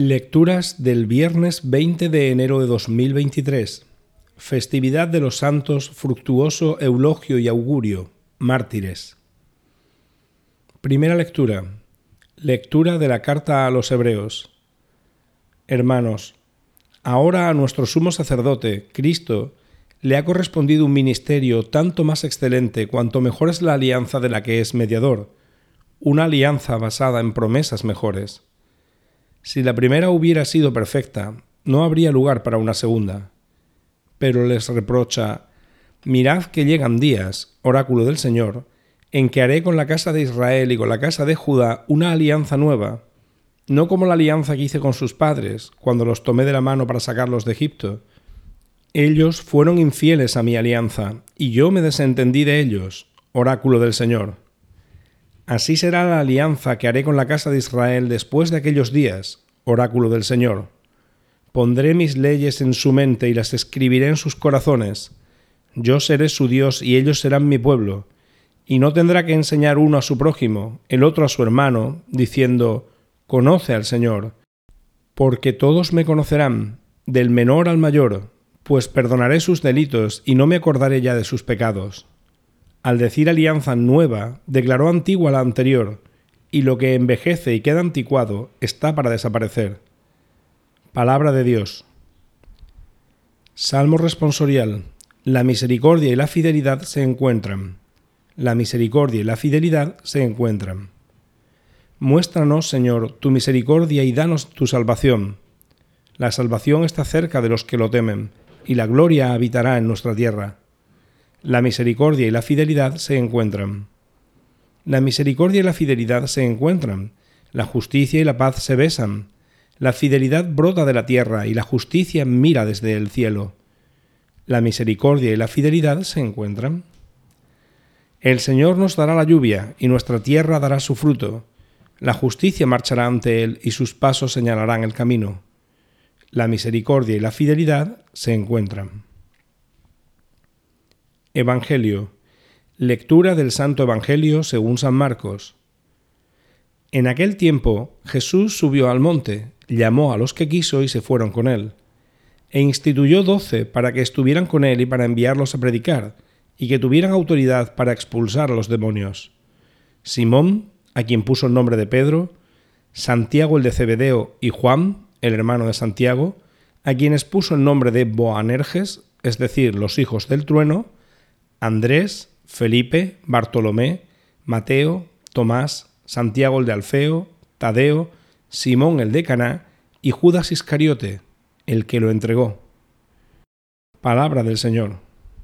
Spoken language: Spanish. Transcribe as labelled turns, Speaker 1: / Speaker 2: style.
Speaker 1: Lecturas del viernes 20 de enero de 2023. Festividad de los santos Fructuoso, Eulogio y Augurio, mártires. Primera lectura. Lectura de la carta a los Hebreos. Hermanos, ahora a nuestro sumo sacerdote, Cristo, le ha correspondido un ministerio tanto más excelente cuanto mejor es la alianza de la que es mediador, una alianza basada en promesas mejores si la primera hubiera sido perfecta, no habría lugar para una segunda. Pero les reprocha, Mirad que llegan días, oráculo del Señor, en que haré con la casa de Israel y con la casa de Judá una alianza nueva, no como la alianza que hice con sus padres, cuando los tomé de la mano para sacarlos de Egipto. Ellos fueron infieles a mi alianza, y yo me desentendí de ellos, oráculo del Señor. Así será la alianza que haré con la casa de Israel después de aquellos días, oráculo del Señor. Pondré mis leyes en su mente y las escribiré en sus corazones. Yo seré su Dios y ellos serán mi pueblo. Y no tendrá que enseñar uno a su prójimo, el otro a su hermano, diciendo, Conoce al Señor. Porque todos me conocerán, del menor al mayor, pues perdonaré sus delitos y no me acordaré ya de sus pecados. Al decir alianza nueva, declaró antigua la anterior, y lo que envejece y queda anticuado está para desaparecer. Palabra de Dios. Salmo responsorial. La misericordia y la fidelidad se encuentran. La misericordia y la fidelidad se encuentran. Muéstranos, Señor, tu misericordia y danos tu salvación. La salvación está cerca de los que lo temen, y la gloria habitará en nuestra tierra la misericordia y la fidelidad se encuentran. La misericordia y la fidelidad se encuentran, la justicia y la paz se besan, la fidelidad brota de la tierra y la justicia mira desde el cielo. La misericordia y la fidelidad se encuentran. El Señor nos dará la lluvia y nuestra tierra dará su fruto. La justicia marchará ante Él y sus pasos señalarán el camino. La misericordia y la fidelidad se encuentran. Evangelio. Lectura del Santo Evangelio según San Marcos. En aquel tiempo Jesús subió al monte, llamó a los que quiso y se fueron con él, e instituyó doce para que estuvieran con él y para enviarlos a predicar, y que tuvieran autoridad para expulsar a los demonios. Simón, a quien puso el nombre de Pedro, Santiago el de Cebedeo y Juan, el hermano de Santiago, a quienes puso el nombre de Boanerges, es decir, los hijos del trueno, Andrés, Felipe, Bartolomé, Mateo, Tomás, Santiago el de Alfeo, Tadeo, Simón el de Caná y Judas Iscariote, el que lo entregó. Palabra del Señor.